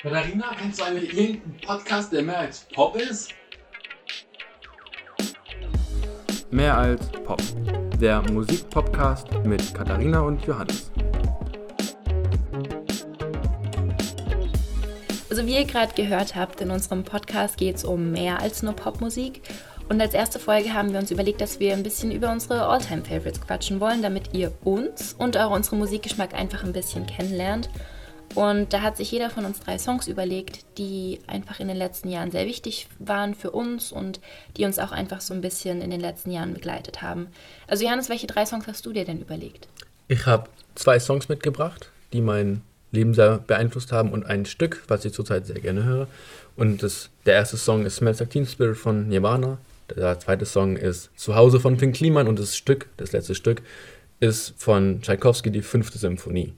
Katharina, kennst du eigentlich irgendeinen Podcast, der mehr als Pop ist? Mehr als Pop. Der Musikpodcast mit Katharina und Johannes. Also wie ihr gerade gehört habt, in unserem Podcast geht es um mehr als nur Popmusik. Und als erste Folge haben wir uns überlegt, dass wir ein bisschen über unsere All-Time-Favorites quatschen wollen, damit ihr uns und auch unseren Musikgeschmack einfach ein bisschen kennenlernt. Und da hat sich jeder von uns drei Songs überlegt, die einfach in den letzten Jahren sehr wichtig waren für uns und die uns auch einfach so ein bisschen in den letzten Jahren begleitet haben. Also Johannes, welche drei Songs hast du dir denn überlegt? Ich habe zwei Songs mitgebracht, die mein Leben sehr beeinflusst haben und ein Stück, was ich zurzeit sehr gerne höre. Und das, der erste Song ist Smells Like Teen Spirit von Nirvana. Der zweite Song ist Zuhause von Finn Kliman und das Stück, das letzte Stück, ist von Tchaikovsky die fünfte Symphonie.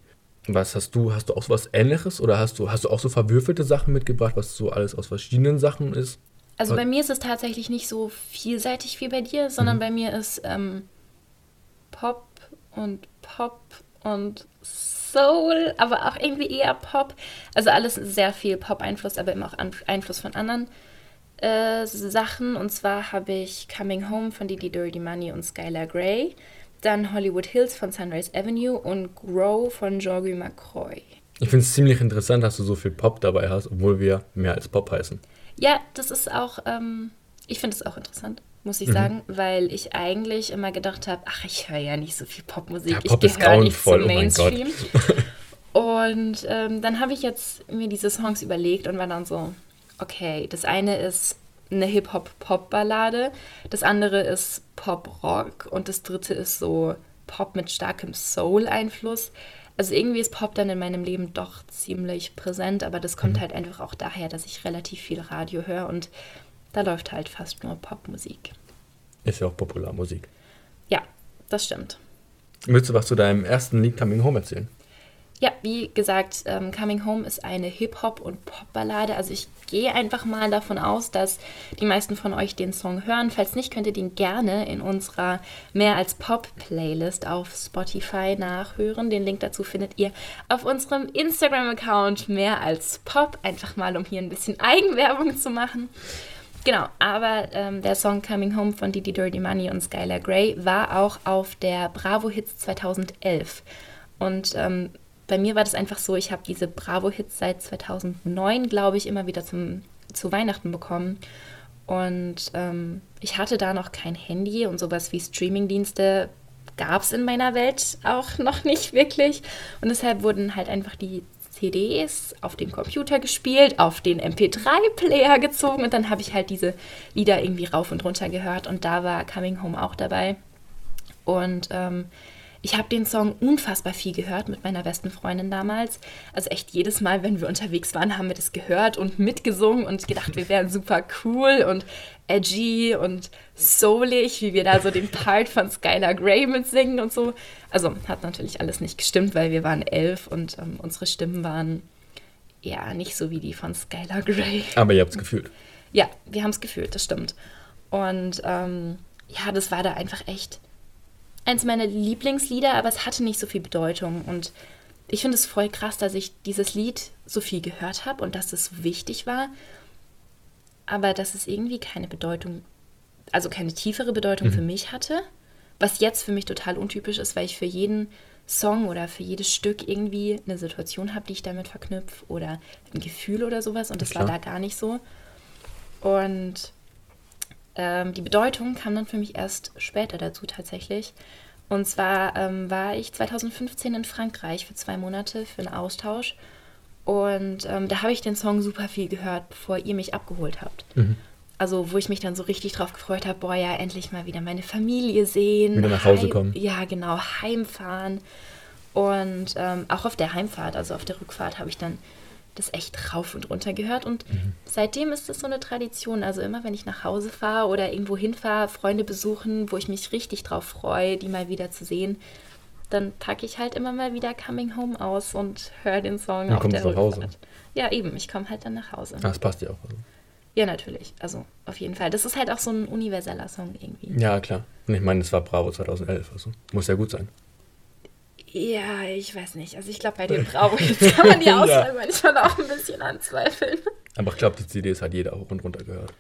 Was hast du? Hast du auch so was Ähnliches oder hast du, hast du auch so verwürfelte Sachen mitgebracht, was so alles aus verschiedenen Sachen ist? Also bei mir ist es tatsächlich nicht so vielseitig wie bei dir, sondern mhm. bei mir ist ähm, Pop und Pop und Soul, aber auch irgendwie eher Pop. Also alles sehr viel Pop-Einfluss, aber immer auch Einfluss von anderen äh, Sachen. Und zwar habe ich Coming Home von Didi Dirty Money und Skylar Grey. Dann Hollywood Hills von Sunrise Avenue und Grow von McCroy. Ich finde es ziemlich interessant, dass du so viel Pop dabei hast, obwohl wir mehr als Pop heißen. Ja, das ist auch, ähm, ich finde es auch interessant, muss ich mhm. sagen, weil ich eigentlich immer gedacht habe, ach, ich höre ja nicht so viel Popmusik, ja, Pop ich gehöre nicht zum Mainstream. Oh und ähm, dann habe ich jetzt mir diese Songs überlegt und war dann so, okay, das eine ist eine Hip-Hop-Pop-Ballade, das andere ist Pop-Rock und das dritte ist so Pop mit starkem Soul-Einfluss. Also irgendwie ist Pop dann in meinem Leben doch ziemlich präsent, aber das kommt mhm. halt einfach auch daher, dass ich relativ viel Radio höre und da läuft halt fast nur Popmusik. Ist ja auch Popularmusik. Ja, das stimmt. Willst du was zu deinem ersten Lied Coming Home erzählen? Ja, wie gesagt, ähm, Coming Home ist eine Hip-Hop- und Pop-Ballade. Also ich gehe einfach mal davon aus, dass die meisten von euch den Song hören. Falls nicht, könnt ihr den gerne in unserer Mehr als Pop-Playlist auf Spotify nachhören. Den Link dazu findet ihr auf unserem Instagram-Account Mehr als Pop. Einfach mal, um hier ein bisschen Eigenwerbung zu machen. Genau, aber ähm, der Song Coming Home von Didi Dirty Money und Skylar Grey war auch auf der Bravo Hits 2011. Und ähm, bei mir war das einfach so, ich habe diese Bravo-Hits seit 2009, glaube ich, immer wieder zum, zu Weihnachten bekommen. Und ähm, ich hatte da noch kein Handy und sowas wie Streamingdienste gab es in meiner Welt auch noch nicht wirklich. Und deshalb wurden halt einfach die CDs auf dem Computer gespielt, auf den MP3-Player gezogen und dann habe ich halt diese Lieder irgendwie rauf und runter gehört und da war Coming Home auch dabei. Und ähm, ich habe den Song unfassbar viel gehört mit meiner besten Freundin damals. Also echt jedes Mal, wenn wir unterwegs waren, haben wir das gehört und mitgesungen und gedacht, wir wären super cool und edgy und soulig, wie wir da so den Part von Skylar Grey mitsingen und so. Also hat natürlich alles nicht gestimmt, weil wir waren elf und ähm, unsere Stimmen waren ja nicht so wie die von Skylar Grey. Aber ihr habt es gefühlt. Ja, wir haben es gefühlt, das stimmt. Und ähm, ja, das war da einfach echt eins meiner Lieblingslieder, aber es hatte nicht so viel Bedeutung. Und ich finde es voll krass, dass ich dieses Lied so viel gehört habe und dass es wichtig war, aber dass es irgendwie keine Bedeutung, also keine tiefere Bedeutung mhm. für mich hatte. Was jetzt für mich total untypisch ist, weil ich für jeden Song oder für jedes Stück irgendwie eine Situation habe, die ich damit verknüpfe oder ein Gefühl oder sowas. Und das war da gar nicht so. Und ähm, die Bedeutung kam dann für mich erst später dazu tatsächlich. Und zwar ähm, war ich 2015 in Frankreich für zwei Monate für einen Austausch. Und ähm, da habe ich den Song super viel gehört, bevor ihr mich abgeholt habt. Mhm. Also, wo ich mich dann so richtig drauf gefreut habe, boah, ja, endlich mal wieder meine Familie sehen. Wieder nach Hause kommen. Ja, genau, heimfahren. Und ähm, auch auf der Heimfahrt, also auf der Rückfahrt, habe ich dann das echt rauf und runter gehört. Und mhm. seitdem ist es so eine Tradition. Also immer, wenn ich nach Hause fahre oder irgendwo hinfahre, Freunde besuchen, wo ich mich richtig drauf freue, die mal wieder zu sehen, dann packe ich halt immer mal wieder Coming Home aus und höre den Song dann auf der Rückfahrt. Hause. Ja, eben. Ich komme halt dann nach Hause. Ah, das passt ja auch. Also. Ja, natürlich. Also auf jeden Fall. Das ist halt auch so ein universeller Song irgendwie. Ja, klar. Und ich meine, es war Bravo 2011. Also muss ja gut sein. Ja, ich weiß nicht. Also ich glaube, bei dem Bravo kann man die Auswahl manchmal auch ein bisschen anzweifeln. Aber ich glaube, die CDs hat jeder hoch und runter gehört.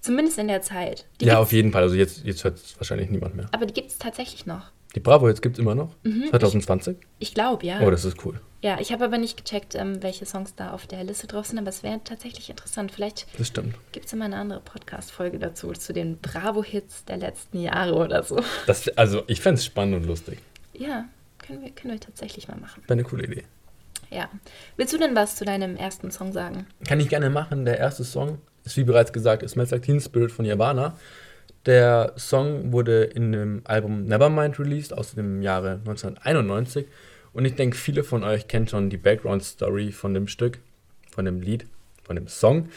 Zumindest in der Zeit. Die ja, auf jeden Fall. Also jetzt, jetzt hört es wahrscheinlich niemand mehr. Aber die gibt es tatsächlich noch. Die Bravo jetzt gibt es immer noch? Mhm, 2020? Ich glaube, ja. Oh, das ist cool. ja, ich habe aber nicht gecheckt, ähm, welche Songs da auf der Liste drauf sind, aber es wäre tatsächlich interessant. Vielleicht gibt es immer eine andere Podcast-Folge dazu, zu den Bravo-Hits der letzten Jahre oder so. Das, also ich fände es spannend und lustig. Ja, können wir, können wir tatsächlich mal machen. Wäre eine coole Idee. Ja. Willst du denn was zu deinem ersten Song sagen? Kann ich gerne machen. Der erste Song ist, wie bereits gesagt, ist Smells Like Teen Spirit von Nirvana. Der Song wurde in dem Album Nevermind released aus dem Jahre 1991. Und ich denke, viele von euch kennen schon die Background-Story von dem Stück, von dem Lied, von dem Song.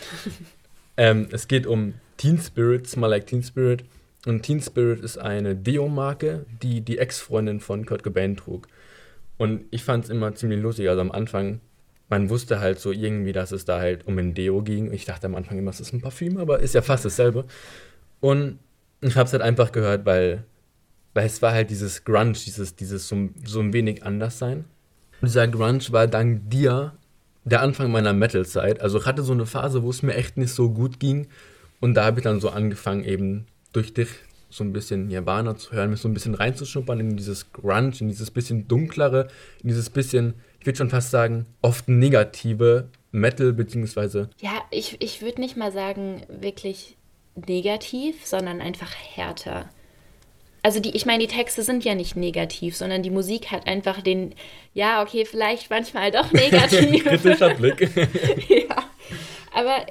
ähm, es geht um Teen Spirit, Smell Like Teen Spirit. Und Teen Spirit ist eine Deo-Marke, die die Ex-Freundin von Kurt Cobain trug. Und ich fand es immer ziemlich lustig. Also am Anfang, man wusste halt so irgendwie, dass es da halt um ein Deo ging. Ich dachte am Anfang immer, es ist ein Parfüm, aber ist ja fast dasselbe. Und ich habe es halt einfach gehört, weil, weil es war halt dieses Grunge, dieses, dieses so, so ein wenig anders sein. Und dieser Grunge war dank dir der Anfang meiner Metal-Zeit. Also ich hatte so eine Phase, wo es mir echt nicht so gut ging. Und da habe ich dann so angefangen, eben durch dich so ein bisschen Nirvana zu hören, mich so ein bisschen reinzuschnuppern in dieses Grunge, in dieses bisschen dunklere, in dieses bisschen, ich würde schon fast sagen, oft negative Metal, beziehungsweise Ja, ich, ich würde nicht mal sagen wirklich negativ, sondern einfach härter. Also die, ich meine, die Texte sind ja nicht negativ, sondern die Musik hat einfach den, ja, okay, vielleicht manchmal doch negativ. kritischer Blick. ja. Aber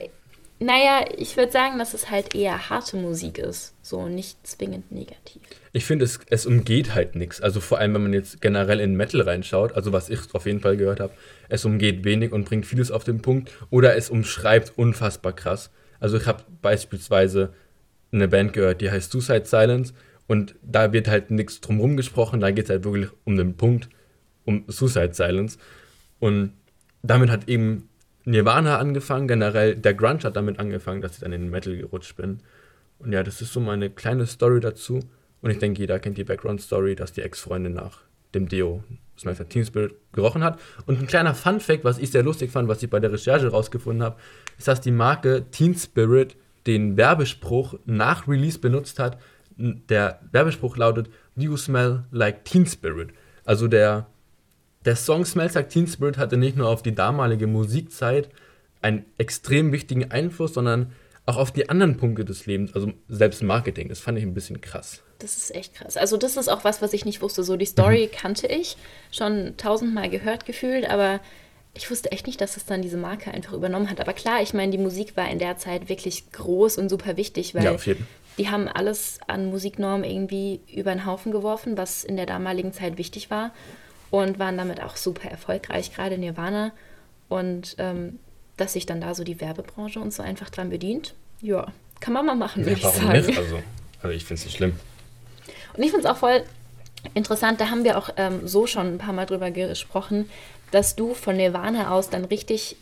naja, ich würde sagen, dass es halt eher harte Musik ist. So nicht zwingend negativ. Ich finde, es, es umgeht halt nichts. Also vor allem, wenn man jetzt generell in Metal reinschaut, also was ich auf jeden Fall gehört habe, es umgeht wenig und bringt vieles auf den Punkt oder es umschreibt unfassbar krass. Also ich habe beispielsweise eine Band gehört, die heißt Suicide Silence und da wird halt nichts drumherum gesprochen, da geht es halt wirklich um den Punkt, um Suicide Silence. Und damit hat eben Nirvana angefangen, generell der Grunge hat damit angefangen, dass ich dann in den Metal gerutscht bin. Und ja, das ist so meine kleine Story dazu. Und ich denke, jeder kennt die Background-Story, dass die Ex-Freundin nach dem Deo Smells Like Teen Spirit gerochen hat. Und ein kleiner Fun-Fact, was ich sehr lustig fand, was ich bei der Recherche rausgefunden habe, ist, dass die Marke Teen Spirit den Werbespruch nach Release benutzt hat. Der Werbespruch lautet, You smell like Teen Spirit. Also der, der Song Smells Like Teen Spirit hatte nicht nur auf die damalige Musikzeit einen extrem wichtigen Einfluss, sondern auch auf die anderen Punkte des Lebens, also selbst Marketing. Das fand ich ein bisschen krass. Das ist echt krass. Also das ist auch was, was ich nicht wusste. So die Story kannte ich schon tausendmal gehört gefühlt, aber ich wusste echt nicht, dass es dann diese Marke einfach übernommen hat. Aber klar, ich meine, die Musik war in der Zeit wirklich groß und super wichtig, weil Ja, die haben alles an Musiknormen irgendwie über den Haufen geworfen, was in der damaligen Zeit wichtig war und waren damit auch super erfolgreich, gerade Nirvana. Und ähm, dass sich dann da so die Werbebranche und so einfach dran bedient, ja, kann man mal machen, würde ich sagen. nicht? Also, also ich finde es nicht schlimm. Und ich finde es auch voll interessant, da haben wir auch ähm, so schon ein paar Mal drüber gesprochen, dass du von Nirvana aus dann richtig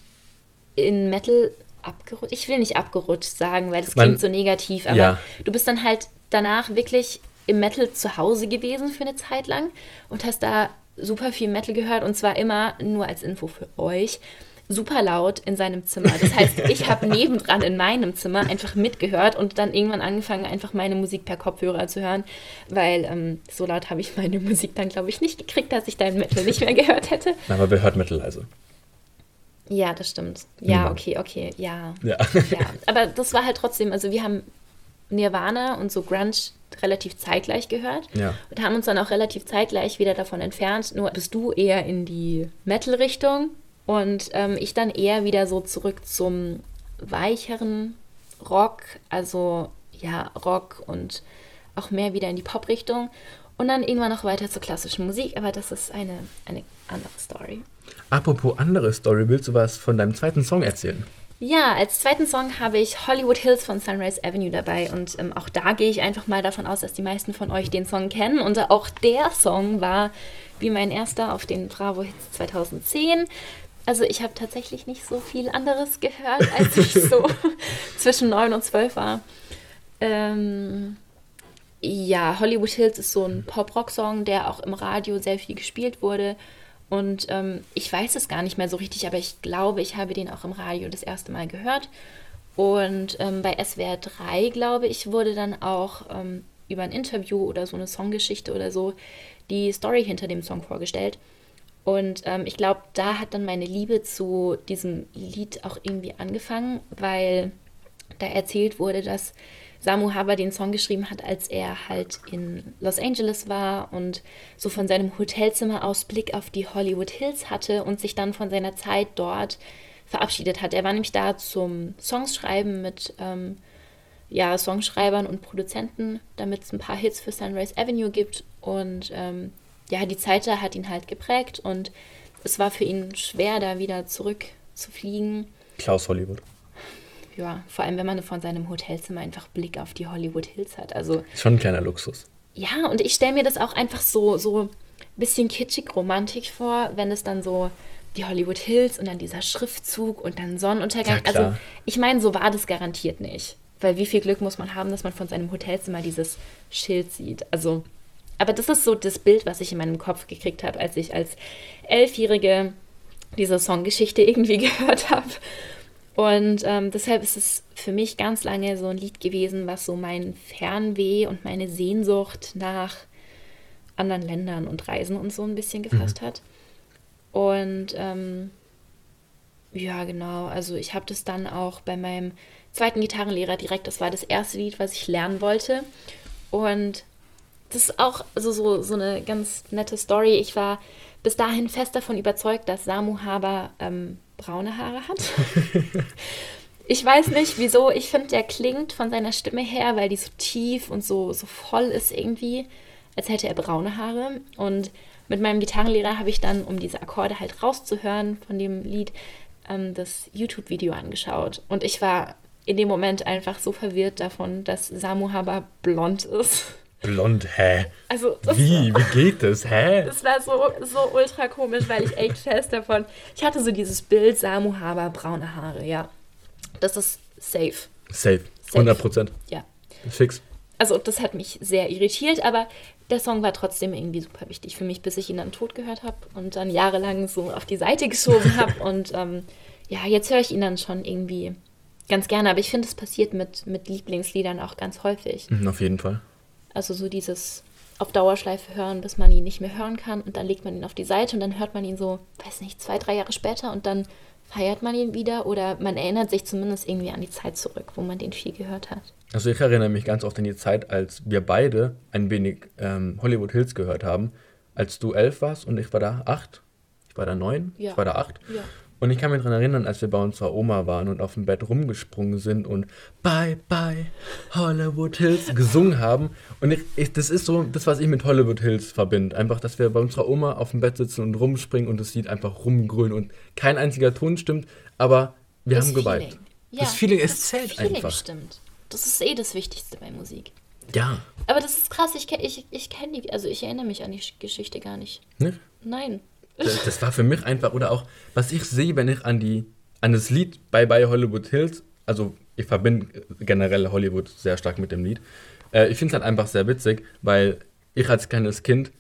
in Metal abgerutscht, ich will nicht abgerutscht sagen, weil das Man- klingt so negativ, aber Ja. du bist dann halt danach wirklich im Metal zu Hause gewesen für eine Zeit lang und hast da super viel Metal gehört und zwar immer, nur als Info für euch, super laut in seinem Zimmer. Das heißt, ich habe nebendran in meinem Zimmer einfach mitgehört und dann irgendwann angefangen, einfach meine Musik per Kopfhörer zu hören, weil ähm, so laut habe ich meine Musik dann, glaube ich, nicht gekriegt, dass ich dein Metal nicht mehr gehört hätte. Aber wer hört Metal also? Ja, das stimmt. Ja, okay, okay, ja. Ja. ja. Aber das war halt trotzdem, also wir haben Nirvana und so Grunge relativ zeitgleich gehört Ja. und haben uns dann auch relativ zeitgleich wieder davon entfernt. Nur bist du eher in die Metal-Richtung und ähm, ich dann eher wieder so zurück zum weicheren Rock, also ja, Rock und auch mehr wieder in die Pop-Richtung und dann irgendwann noch weiter zur klassischen Musik, aber das ist eine, eine andere Story. Apropos andere Story, willst du was von deinem zweiten Song erzählen? Ja, als zweiten Song habe ich Hollywood Hills von Sunrise Avenue dabei und ähm, auch da gehe ich einfach mal davon aus, dass die meisten von euch den Song kennen und auch der Song war wie mein erster auf den Bravo Hits 2010. Also ich habe tatsächlich nicht so viel anderes gehört, als ich so zwischen 9 und 12 war. Ähm, Ja, Hollywood Hills ist so ein Pop-Rock-Song, der auch im Radio sehr viel gespielt wurde. Und ähm, ich weiß es gar nicht mehr so richtig, aber ich glaube, ich habe den auch im Radio das erste Mal gehört. Und ähm, bei SWR 3, glaube ich, wurde dann auch ähm, über ein Interview oder so eine Songgeschichte oder so die Story hinter dem Song vorgestellt. Und ähm, ich glaube, da hat dann meine Liebe zu diesem Lied auch irgendwie angefangen, weil da erzählt wurde, dass Samu Haber den Song geschrieben hat, als er halt in Los Angeles war und so von seinem Hotelzimmer aus Blick auf die Hollywood Hills hatte und sich dann von seiner Zeit dort verabschiedet hat. Er war nämlich da zum Songschreiben mit ähm, ja, Songschreibern und Produzenten, damit es ein paar Hits für Sunrise Avenue gibt. Und ähm, ja, die Zeit da hat ihn halt geprägt und es war für ihn schwer, da wieder zurückzufliegen. Klaus Hollywood. Ja, vor allem, wenn man von seinem Hotelzimmer einfach Blick auf die Hollywood Hills hat. Also, Schon ein kleiner Luxus. ja, und ich stelle mir das auch einfach so, so ein bisschen kitschig romantisch vor, wenn es dann so die Hollywood Hills und dann dieser Schriftzug und dann Sonnenuntergang. Ja, also, ich meine, so war das garantiert nicht. Weil wie viel Glück muss man haben, dass man von seinem Hotelzimmer dieses Schild sieht. Also, aber das ist so das Bild, was ich in meinem Kopf gekriegt habe, als ich als Elfjährige diese Songgeschichte irgendwie gehört habe. Und ähm, deshalb ist es für mich ganz lange so ein Lied gewesen, was so mein Fernweh und meine Sehnsucht nach anderen Ländern und Reisen und so ein bisschen gefasst hat. Und ähm, ja, genau. Also ich habe das dann auch bei meinem zweiten Gitarrenlehrer direkt, das war das erste Lied, was ich lernen wollte. Und das ist auch also so, so eine ganz nette Story. Ich war bis dahin fest davon überzeugt, dass Samu Haber ähm, braune Haare hat. ich weiß nicht wieso. Ich finde, der klingt von seiner Stimme her, weil die so tief und so, so voll ist irgendwie, als hätte er braune Haare. Und mit meinem Gitarrenlehrer habe ich dann, um diese Akkorde halt rauszuhören von dem Lied, ähm, das YouTube-Video angeschaut. Und ich war in dem Moment einfach so verwirrt davon, dass Samu Haber blond ist. Blond, hä? Also Wie? Wie geht das? Hä? das war so, so ultra komisch, weil ich echt fest davon. Ich hatte so dieses Bild, Samu Haber, braune Haare, ja. Das ist safe. Safe. 100 Prozent. Ja. Fix. Also das hat mich sehr irritiert, aber der Song war trotzdem irgendwie super wichtig für mich, bis ich ihn dann tot gehört habe und dann jahrelang so auf die Seite geschoben habe. Und ähm, ja, jetzt höre ich ihn dann schon irgendwie ganz gerne. Aber ich finde, es passiert mit, mit Lieblingsliedern auch ganz häufig. Mhm, Auf jeden Fall. Also so dieses auf Dauerschleife hören, bis man ihn nicht mehr hören kann und dann legt man ihn auf die Seite und dann hört man ihn so, weiß nicht, zwei, drei Jahre später und dann feiert man ihn wieder oder man erinnert sich zumindest irgendwie an die Zeit zurück, wo man den viel gehört hat. Also ich erinnere mich ganz oft an die Zeit, als wir beide ein wenig ähm, Hollywood Hills gehört haben. Als du elf warst und ich war da acht. Ich war da neun. Ja. Ich war da acht. Ja. Und ich kann mich daran erinnern, als wir bei unserer Oma waren und auf dem Bett rumgesprungen sind und Bye Bye Hollywood Hills gesungen haben. Und ich, ich, das ist so das, was ich mit Hollywood Hills verbinde. Einfach, dass wir bei unserer Oma auf dem Bett sitzen und rumspringen und das Lied einfach rumgrölen und kein einziger Ton stimmt, aber wir Das haben geweint. Feeling. Das Feeling, es das zählt Feeling einfach. stimmt. Das ist eh das Wichtigste bei Musik. Ja. Aber das ist krass, ich, ich, ich kenne die, also ich erinnere mich an die Sch- Geschichte gar nicht. Ne? Nein. Das, das war für mich einfach, oder auch, was ich sehe, wenn ich an die, an das Lied Bye Bye Hollywood Hills, also ich verbinde generell Hollywood sehr stark mit dem Lied. Äh, ich finde es halt einfach sehr witzig, weil ich als kleines Kind,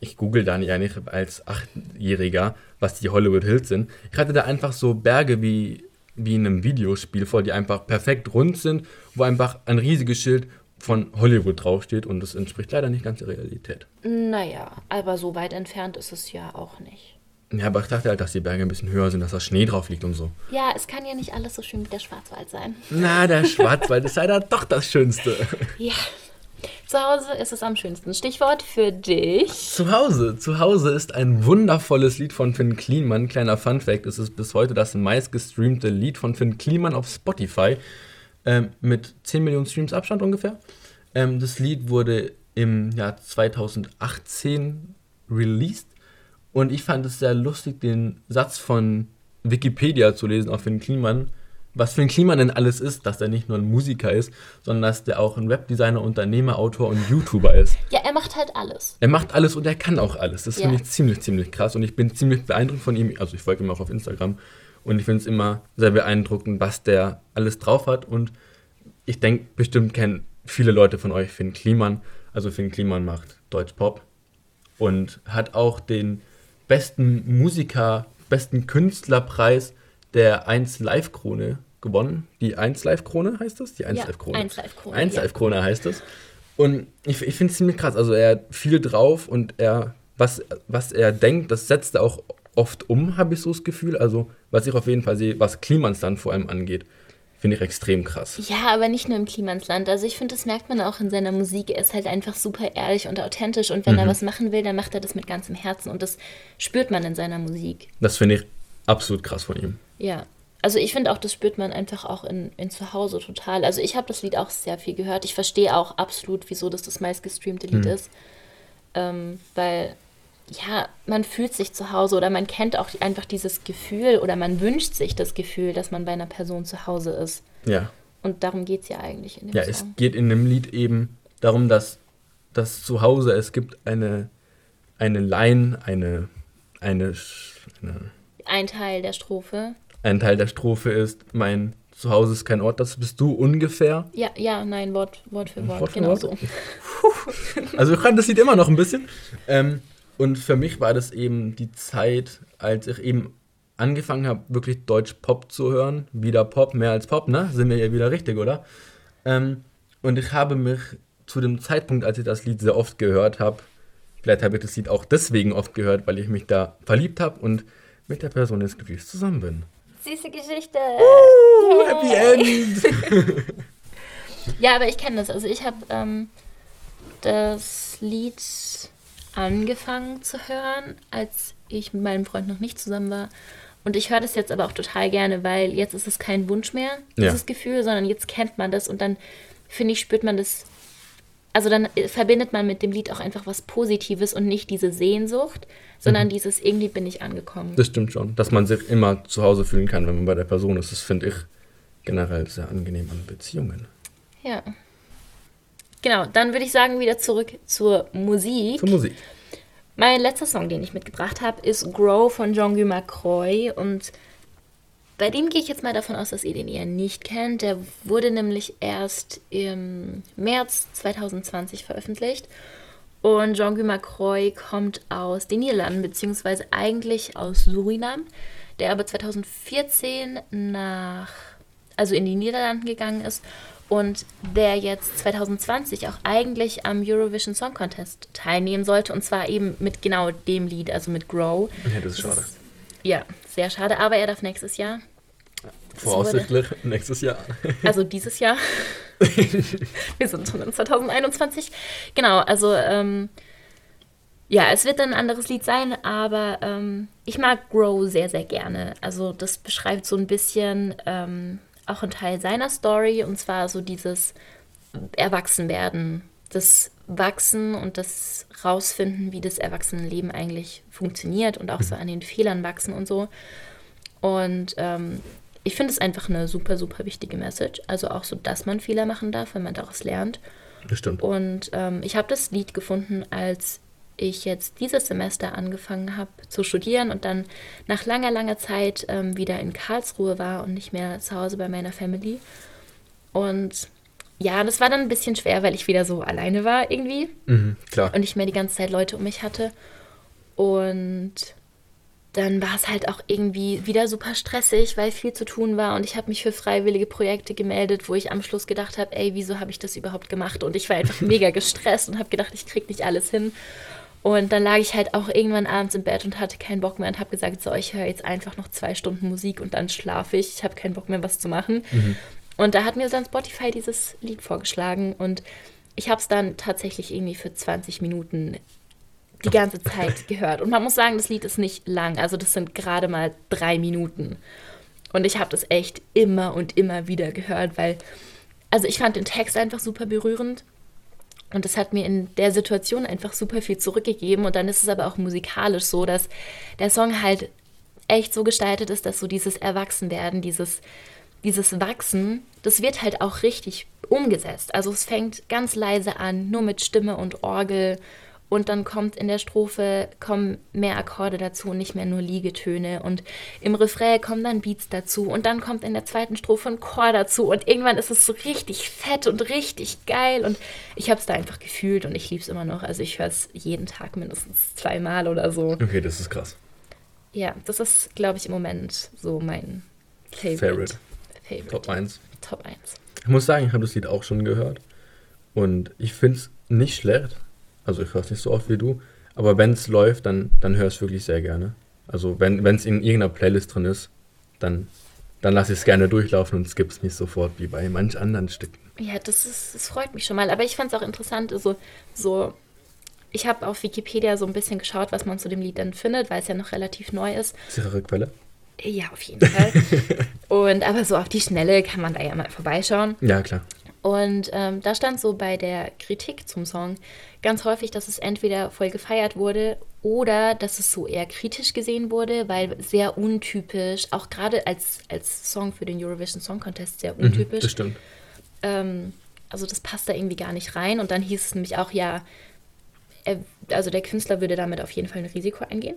ich google da nicht eigentlich als Achtjähriger, was die Hollywood Hills sind. Ich hatte da einfach so Berge wie, wie in einem Videospiel vor, die einfach perfekt rund sind, wo einfach ein riesiges Schild von Hollywood draufsteht und das entspricht leider nicht ganz der Realität. Naja, aber so weit entfernt ist es ja auch nicht. Ja, aber ich dachte halt, dass die Berge ein bisschen höher sind, dass da Schnee drauf liegt und so. Ja, es kann ja nicht alles so schön wie der Schwarzwald sein. Na, der Schwarzwald ist leider doch das Schönste. Ja. Zu Hause ist es am schönsten. Stichwort für dich. Zu Hause. Zu Hause ist ein wundervolles Lied von Finn Kliman. Kleiner Funfact, es ist bis heute das meistgestreamte Lied von Finn Kliman auf Spotify. Ähm, mit 10 Millionen Streams Abstand ungefähr. Ähm, das Lied wurde im Jahr 2018 released. Und ich fand es sehr lustig, den Satz von Wikipedia zu lesen auf Finn Kliman. Was Finn Kliman denn alles ist, dass er nicht nur ein Musiker ist, sondern dass der auch ein Webdesigner, Unternehmer, Autor und YouTuber ist. Ja, er macht halt alles. Er macht alles und er kann auch alles. Das Ja. finde ich ziemlich, ziemlich krass. Und ich bin ziemlich beeindruckt von ihm. Also ich folge ihm auch auf Instagram. Und ich finde es immer sehr beeindruckend, was der alles drauf hat. Und ich denke, bestimmt kennen viele Leute von euch Finn Kliman. Also Finn Kliman macht Deutschpop und hat auch den besten Musiker, besten Künstlerpreis der 1 Live Krone gewonnen. Die 1 Live Krone heißt das? Die 1 Ja, Live Krone. 1 Live Krone, 1 ja. Live Krone heißt das. Und ich, ich finde es ziemlich krass. Also er hat viel drauf und er, was, was er denkt, das setzt er auch oft um, habe ich so das Gefühl. Also was ich auf jeden Fall sehe, was Klimans dann vor allem angeht, finde ich extrem krass. Ja, aber nicht nur im Klimansland. Also ich finde, das merkt man auch in seiner Musik. Er ist halt einfach super ehrlich und authentisch. Und wenn er was machen will, dann macht er das mit ganzem Herzen. Und das spürt man in seiner Musik. Das finde ich absolut krass von ihm. Ja. Also ich finde auch, das spürt man einfach auch in, in Zuhause total. Also ich habe das Lied auch sehr viel gehört. Ich verstehe auch absolut, wieso das das meistgestreamte Lied ist. Ähm, weil, ja, man fühlt sich zu Hause oder man kennt auch einfach dieses Gefühl oder man wünscht sich das Gefühl, dass man bei einer Person zu Hause ist. Ja. Und darum geht es ja eigentlich in dem Ja, es Song. geht in dem Lied eben darum, dass das zu Hause, es gibt eine, eine Line, eine, eine, eine, Ein Teil der Strophe. ein Teil der Strophe ist, mein Zuhause ist kein Ort, das bist du ungefähr. Ja, ja, nein, Wort, Wort für Wort. Wort für genau Wort? so. Also ich kann das Lied immer noch ein bisschen. Ähm, und für mich war das eben die Zeit, als ich eben angefangen habe, wirklich Deutsch Pop zu hören. Wieder Pop, mehr als Pop, ne? Sind wir ja wieder richtig, oder? Ähm, und ich habe mich zu dem Zeitpunkt, als ich das Lied sehr oft gehört habe, vielleicht habe ich das Lied auch deswegen oft gehört, weil ich mich da verliebt habe und mit der Person des Gefühls zusammen bin. Süße Geschichte. Uh, Happy End! Ja, aber ich kenne das. Also ich habe ähm, das Lied angefangen zu hören, als ich mit meinem Freund noch nicht zusammen war. Und ich höre das jetzt aber auch total gerne, weil jetzt ist es kein Wunsch mehr, Ja. dieses Gefühl, sondern jetzt kennt man das und dann, finde ich, spürt man das. Also dann äh, verbindet man mit dem Lied auch einfach was Positives und nicht diese Sehnsucht, sondern dieses irgendwie bin ich angekommen. Das stimmt schon, dass man sich immer zu Hause fühlen kann, wenn man bei der Person ist. Das finde ich generell sehr angenehm an Beziehungen. Ja. Genau, dann würde ich sagen, wieder zurück zur Musik. Für Musik. Mein letzter Song, den ich mitgebracht habe, ist Grow von Jean-Guy Macroy. Und bei dem gehe ich jetzt mal davon aus, dass ihr den eher nicht kennt. Der wurde nämlich erst im März 2020 veröffentlicht. Und Jean-Guy Macroy kommt aus den Niederlanden, beziehungsweise eigentlich aus Surinam, der aber 2014 nach, also in die Niederlanden gegangen ist und der jetzt 2020 auch eigentlich am Eurovision Song Contest teilnehmen sollte und zwar eben mit genau dem Lied, also mit Grow. Ja, das ist schade. Ja, sehr schade, aber er darf nächstes Jahr, Voraussichtlich nächstes Jahr. also dieses Jahr. Wir sind schon in 2021. Genau, also ähm, ja, es wird dann ein anderes Lied sein, aber ähm, ich mag Grow sehr, sehr gerne. Also das beschreibt so ein bisschen ähm, auch einen Teil seiner Story und zwar so dieses Erwachsenwerden, das Wachsen und das Rausfinden, wie das Erwachsenenleben eigentlich funktioniert und auch so an den Fehlern wachsen und so. Und ähm, ich finde es einfach eine super, super wichtige Message. Also auch so, dass man Fehler machen darf, wenn man daraus lernt. Das stimmt. Und ähm, ich habe das Lied gefunden, als ich jetzt dieses Semester angefangen habe zu studieren und dann nach langer, langer Zeit ähm, wieder in Karlsruhe war und nicht mehr zu Hause bei meiner Family. Und ja, das war dann ein bisschen schwer, weil ich wieder so alleine war irgendwie Mhm, klar. und nicht mehr die ganze Zeit Leute um mich hatte. Und dann war es halt auch irgendwie wieder super stressig, weil viel zu tun war. Und ich habe mich für freiwillige Projekte gemeldet, wo ich am Schluss gedacht habe, ey, wieso habe ich das überhaupt gemacht? Und ich war einfach mega gestresst und habe gedacht, ich krieg nicht alles hin. Und dann lag ich halt auch irgendwann abends im Bett und hatte keinen Bock mehr und habe gesagt, so, ich höre jetzt einfach noch zwei Stunden Musik und dann schlafe ich. Ich habe keinen Bock mehr, was zu machen. Und da hat mir dann Spotify dieses Lied vorgeschlagen und ich habe es dann tatsächlich irgendwie für 20 Minuten die ganze Zeit gehört. Und man muss sagen, das Lied ist nicht lang. Also das sind gerade mal drei Minuten. Und ich habe das echt immer und immer wieder gehört, weil, also ich fand den Text einfach super berührend. Und das hat mir in der Situation einfach super viel zurückgegeben. Und dann ist es aber auch musikalisch so, dass der Song halt echt so gestaltet ist, dass so dieses Erwachsenwerden, dieses, dieses Wachsen, das wird halt auch richtig umgesetzt. Also es fängt ganz leise an, nur mit Stimme und Orgel. Und dann kommt in der Strophe kommen mehr Akkorde dazu und nicht mehr nur Liegetöne und im Refrain kommen dann Beats dazu und dann kommt in der zweiten Strophe ein Chor dazu und irgendwann ist es so richtig fett und richtig geil und ich habe es da einfach gefühlt und ich liebe es immer noch. Also ich höre es jeden Tag mindestens zweimal oder so. Okay, das ist krass. Ja, das ist, glaube ich, im Moment so mein Favorite. Favorite. Favorite. Top 1. Top 1. Ich muss sagen, ich habe das Lied auch schon gehört. Und ich finde es nicht schlecht. Also ich höre es nicht so oft wie du. Aber wenn es läuft, dann, dann höre ich es wirklich sehr gerne. Also wenn es in irgendeiner Playlist drin ist, dann, dann lasse ich es gerne durchlaufen und skippe es nicht sofort wie bei manch anderen Stücken. Ja, das, ist, das freut mich schon mal. Aber ich fand es auch interessant, also so, ich habe auf Wikipedia so ein bisschen geschaut, was man zu dem Lied dann findet, weil es ja noch relativ neu ist. Sichere Quelle? Ja, auf jeden Fall. und aber so auf die Schnelle kann man da ja mal vorbeischauen. Ja, klar. Und ähm, da stand so bei der Kritik zum Song ganz häufig, dass es entweder voll gefeiert wurde oder dass es so eher kritisch gesehen wurde, weil sehr untypisch, auch gerade als, als Song für den Eurovision Song Contest sehr untypisch. Das stimmt. Ähm, also das passt da irgendwie gar nicht rein. Und dann hieß es nämlich auch, ja, er, also der Künstler würde damit auf jeden Fall ein Risiko eingehen.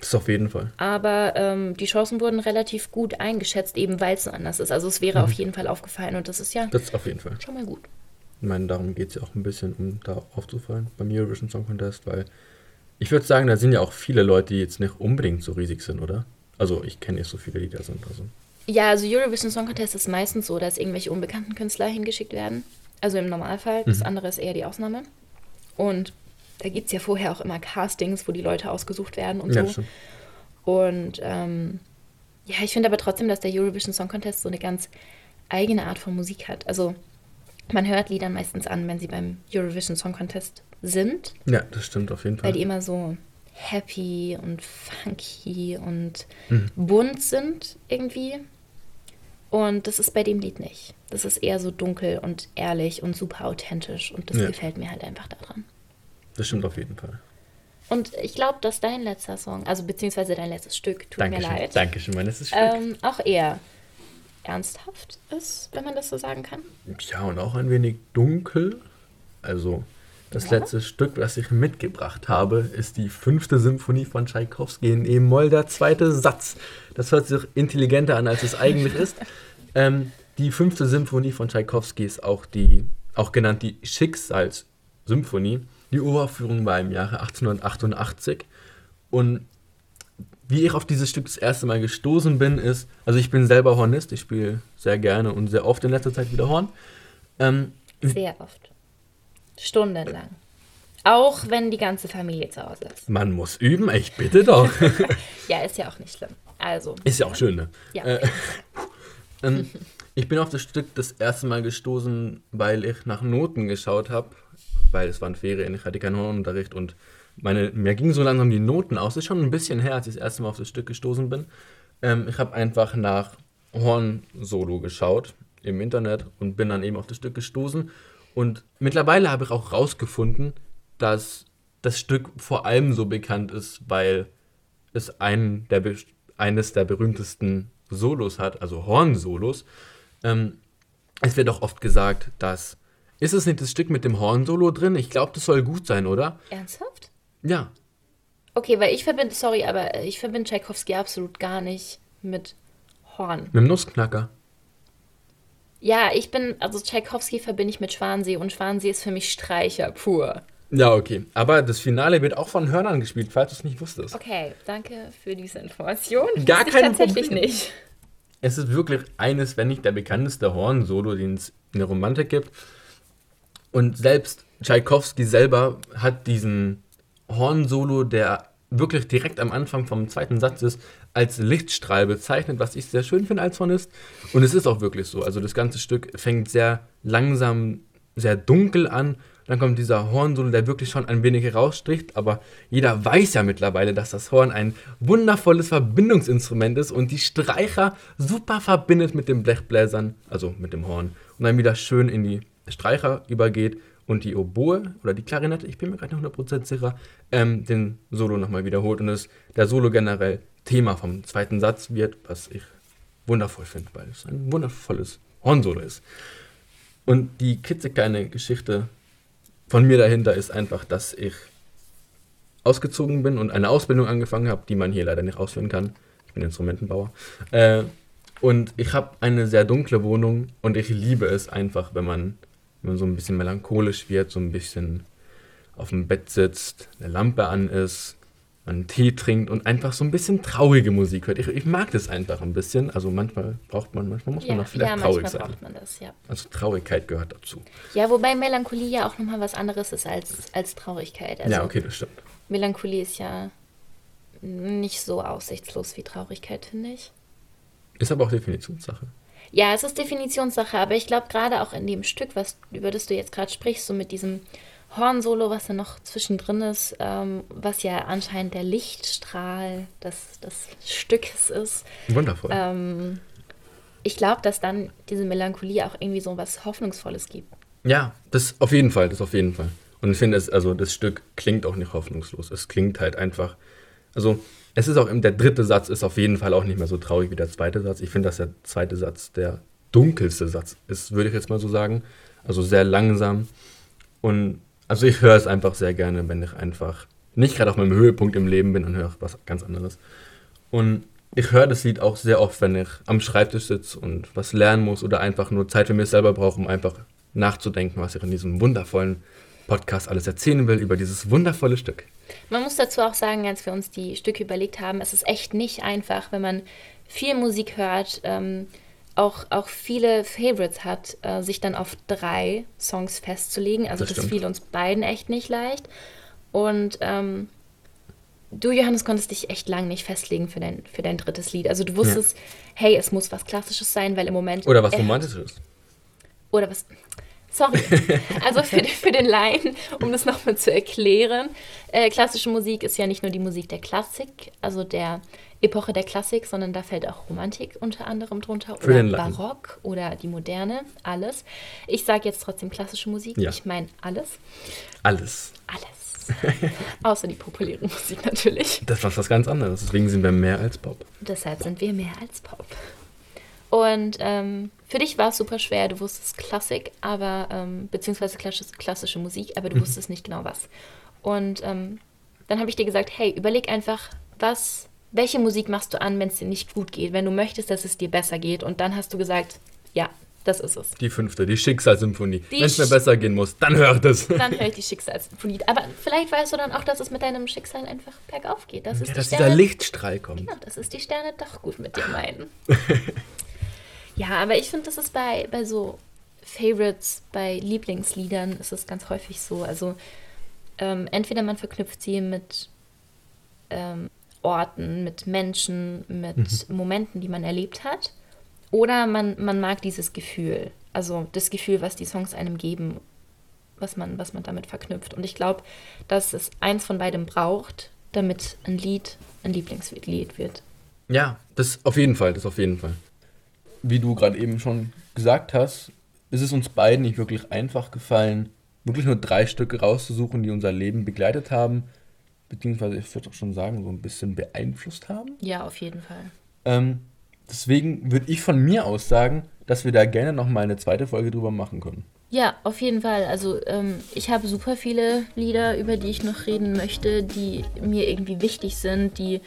Das auf jeden Fall. Aber ähm, die Chancen wurden relativ gut eingeschätzt, eben weil es so anders ist. Also es wäre auf jeden Fall aufgefallen und das ist ja Das ist auf jeden Fall. schon mal gut. Ich meine, darum geht es ja auch ein bisschen, um da aufzufallen beim Eurovision Song Contest, weil ich würde sagen, da sind ja auch viele Leute, die jetzt nicht unbedingt so riesig sind, oder? Also ich kenne nicht so viele, die da sind. Also. Ja, also Eurovision Song Contest ist meistens so, dass irgendwelche unbekannten Künstler hingeschickt werden. Also im Normalfall. Das andere ist eher die Ausnahme. Und da gibt es ja vorher auch immer Castings, wo die Leute ausgesucht werden und Ja, so. stimmt. Und ähm, ja, ich finde aber trotzdem, dass der Eurovision Song Contest so eine ganz eigene Art von Musik hat. Also man hört Lieder meistens an, wenn sie beim Eurovision Song Contest sind, Ja, das stimmt auf jeden weil Fall. die immer so happy und funky und Mhm. bunt sind irgendwie. Und das ist bei dem Lied nicht. Das ist eher so dunkel und ehrlich und super authentisch und das Ja. gefällt mir halt einfach daran. Das stimmt auf jeden Fall. Und ich glaube, dass dein letzter Song, also beziehungsweise dein letztes Stück, tut mir Dankeschön. leid, Dankeschön, mein letztes Stück. ähm, auch eher ernsthaft ist, wenn man das so sagen kann. Ja, und auch ein wenig dunkel. Also, das Ja. letzte Stück, das ich mitgebracht habe, ist die fünfte Symphonie von Tschaikowski in E-Moll, der zweite Satz. Das hört sich intelligenter an, als es eigentlich ist. Ähm, die fünfte Symphonie von Tschaikowski ist auch die, auch genannt die Schicksalssymphonie. Die Uraufführung war im Jahre 1888 und wie ich auf dieses Stück das erste Mal gestoßen bin, ist, also ich bin selber Hornist, ich spiele sehr gerne und sehr oft in letzter Zeit wieder Horn. Ähm, Sehr oft. Stundenlang. Auch wenn die ganze Familie zu Hause ist. man muss üben, ich bitte doch. Ja, ist ja auch nicht schlimm. Also. Ist ja auch schön, ne? Ja. Äh, ähm, ich bin auf das Stück das erste Mal gestoßen, weil ich nach Noten geschaut habe, weil es waren Ferien, ich hatte keinen Hornunterricht und meine, mir gingen so langsam die Noten aus. Ist schon ein bisschen her, als ich das erste Mal auf das Stück gestoßen bin. Ähm, ich habe einfach nach Horn-Solo geschaut im Internet und bin dann eben auf das Stück gestoßen. Und mittlerweile habe ich auch rausgefunden, dass das Stück vor allem so bekannt ist, weil es einen der, eines der berühmtesten Solos hat, also Horn-Solos. Ähm, es wird auch oft gesagt, dass. Ist es nicht das Stück mit dem Horn-Solo drin? Ich glaube, das soll gut sein, oder? Ernsthaft? Ja. Okay, weil ich verbinde, sorry, aber ich verbinde Tchaikovsky absolut gar nicht mit Horn. Mit dem Nussknacker. Ja, ich bin, also Tchaikovsky verbinde ich mit Schwansee und Schwansee ist für mich Streicher pur. Ja, okay. Aber das Finale wird auch von Hörnern gespielt, falls du es nicht wusstest. Okay, danke für diese Information. Gar Wusste kein tatsächlich Problem. nicht. Es ist wirklich eines, wenn nicht der bekannteste Horn-Solo, den es in der Romantik gibt. Und selbst Tschaikowski selber hat diesen Horn-Solo, der wirklich direkt am Anfang vom zweiten Satz ist, als Lichtstrahl bezeichnet, was ich sehr schön finde als Hornist. Und es ist auch wirklich so. Also das ganze Stück fängt sehr langsam, sehr dunkel an. Dann kommt dieser Horn-Solo, der wirklich schon ein wenig herausstricht, aber jeder weiß ja mittlerweile, dass das Horn ein wundervolles Verbindungsinstrument ist und die Streicher super verbindet mit den Blechbläsern, also mit dem Horn, und dann wieder schön in die Streicher übergeht und die Oboe oder die Klarinette, ich bin mir gerade nicht 100% sicher, ähm, den Solo nochmal wiederholt und es der Solo generell Thema vom zweiten Satz wird, was ich wundervoll finde, weil es ein wundervolles Hornsolo ist. Und die klitzekleine Geschichte von mir dahinter ist einfach, dass ich ausgezogen bin und eine Ausbildung angefangen habe, die man hier leider nicht ausführen kann. Ich bin Instrumentenbauer. Äh, und ich habe eine sehr dunkle Wohnung und ich liebe es einfach, wenn man, wenn man so ein bisschen melancholisch wird, so ein bisschen auf dem Bett sitzt, eine Lampe an ist, man einen Tee trinkt und einfach so ein bisschen traurige Musik hört. Ich, ich mag das einfach ein bisschen. Also manchmal braucht man, manchmal muss man Ja, auch vielleicht ja traurig sein. braucht man das, ja. Also Traurigkeit gehört dazu. Ja, wobei Melancholie ja auch nochmal was anderes ist als, als Traurigkeit. Also ja, okay, das stimmt. Melancholie ist ja nicht so aussichtslos wie Traurigkeit, finde ich. Ist aber auch Definitionssache. Ja, es ist Definitionssache, aber ich glaube gerade auch in dem Stück, was, über das du jetzt gerade sprichst, so mit diesem Hornsolo, was da noch zwischendrin ist, ähm, was ja anscheinend der Lichtstrahl des, des Stückes ist. Wundervoll. Ähm, ich glaube, dass dann diese Melancholie auch irgendwie so was Hoffnungsvolles gibt. Ja, das auf jeden Fall, das auf jeden Fall. Und ich finde es, also das Stück klingt auch nicht hoffnungslos. Es klingt halt einfach, also es ist auch, der dritte Satz ist auf jeden Fall auch nicht mehr so traurig wie der zweite Satz. Ich finde, dass der zweite Satz der dunkelste Satz ist, würde ich jetzt mal so sagen. Also sehr langsam. Und also ich höre es einfach sehr gerne, wenn ich einfach nicht gerade auf meinem Höhepunkt im Leben bin und höre was ganz anderes. Und ich höre das Lied auch sehr oft, wenn ich am Schreibtisch sitze und was lernen muss oder einfach nur Zeit für mich selber brauche, um einfach nachzudenken, was ich in diesem wundervollen Podcast alles erzählen will über dieses wundervolle Stück. Man muss dazu auch sagen, als wir uns die Stücke überlegt haben, es ist echt nicht einfach, wenn man viel Musik hört, ähm, auch, auch viele Favorites hat, äh, sich dann auf drei Songs festzulegen. Also Das das, fiel uns beiden echt nicht leicht. Und ähm, du, Johannes, konntest dich echt lang nicht festlegen für dein, für dein drittes Lied. Also du wusstest, hey, es muss was Klassisches sein, weil im Moment... Oder was Romantisches. oder was. Sorry. Also für, den- für den Laien, um das nochmal zu erklären, äh, klassische Musik ist ja nicht nur die Musik der Klassik, also der Epoche der Klassik, sondern da fällt auch Romantik unter anderem drunter Für oder. Barock oder die Moderne, alles. Ich sage jetzt trotzdem klassische Musik, Ja. ich meine alles. Alles. Alles. Außer die populäre Musik natürlich. Das war was ganz anderes. Deswegen sind wir mehr als Pop. Deshalb sind wir mehr als Pop. Und ähm, für dich war es super schwer. Du wusstest Klassik, aber ähm, beziehungsweise klassische, klassische Musik, aber du wusstest nicht genau was. Und ähm, dann habe ich dir gesagt, hey, überleg einfach, was, welche Musik machst du an, wenn es dir nicht gut geht, wenn du möchtest, dass es dir besser geht. Und dann hast du gesagt, ja, das ist es. Die fünfte, die Schicksalssymphonie. Wenn es mir besser gehen muss, dann hört es. Dann höre ich die Schicksalssymphonie. Aber vielleicht weißt du dann auch, dass es mit deinem Schicksal einfach bergauf geht. Das ist Ja, dass dieser Sterne Lichtstrahl kommt. Ja, dass es die Sterne doch gut mit dir meinen. ja, aber ich finde, das ist bei, bei so Favorites, bei Lieblingsliedern ist es ganz häufig so. Also ähm, entweder man verknüpft sie mit ähm, Orten, mit Menschen, mit Momenten, die man erlebt hat. Oder man, man mag dieses Gefühl. Also das Gefühl, was die Songs einem geben, was man, was man damit verknüpft. Und ich glaube, dass es eins von beidem braucht, damit ein Lied ein Lieblingslied wird. Ja, das auf jeden Fall, das auf jeden Fall. Wie du gerade eben schon gesagt hast, ist es uns beiden nicht wirklich einfach gefallen, wirklich nur drei Stücke rauszusuchen, die unser Leben begleitet haben, beziehungsweise ich würde auch schon sagen, so ein bisschen beeinflusst haben. Ja, auf jeden Fall. Ähm, deswegen würde ich von mir aus sagen, dass wir da gerne noch mal eine zweite Folge drüber machen können. Ja, auf jeden Fall. Also ähm, ich habe super viele Lieder, über die ich noch reden möchte, die mir irgendwie wichtig sind, die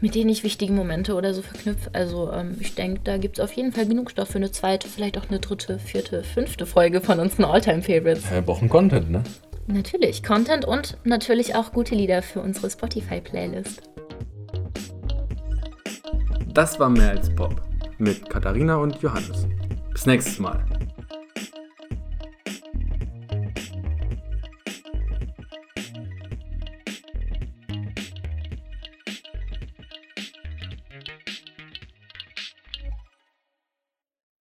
mit denen ich wichtige Momente oder so verknüpfe. Also ähm, ich denke, da gibt es auf jeden Fall genug Stoff für eine zweite, vielleicht auch eine dritte, vierte, fünfte Folge von unseren Alltime-Favorites. Wir brauchen Content, ne? Natürlich, Content und natürlich auch gute Lieder für unsere Spotify-Playlist. Das war mehr als Pop mit Katharina und Johannes. Bis nächstes Mal.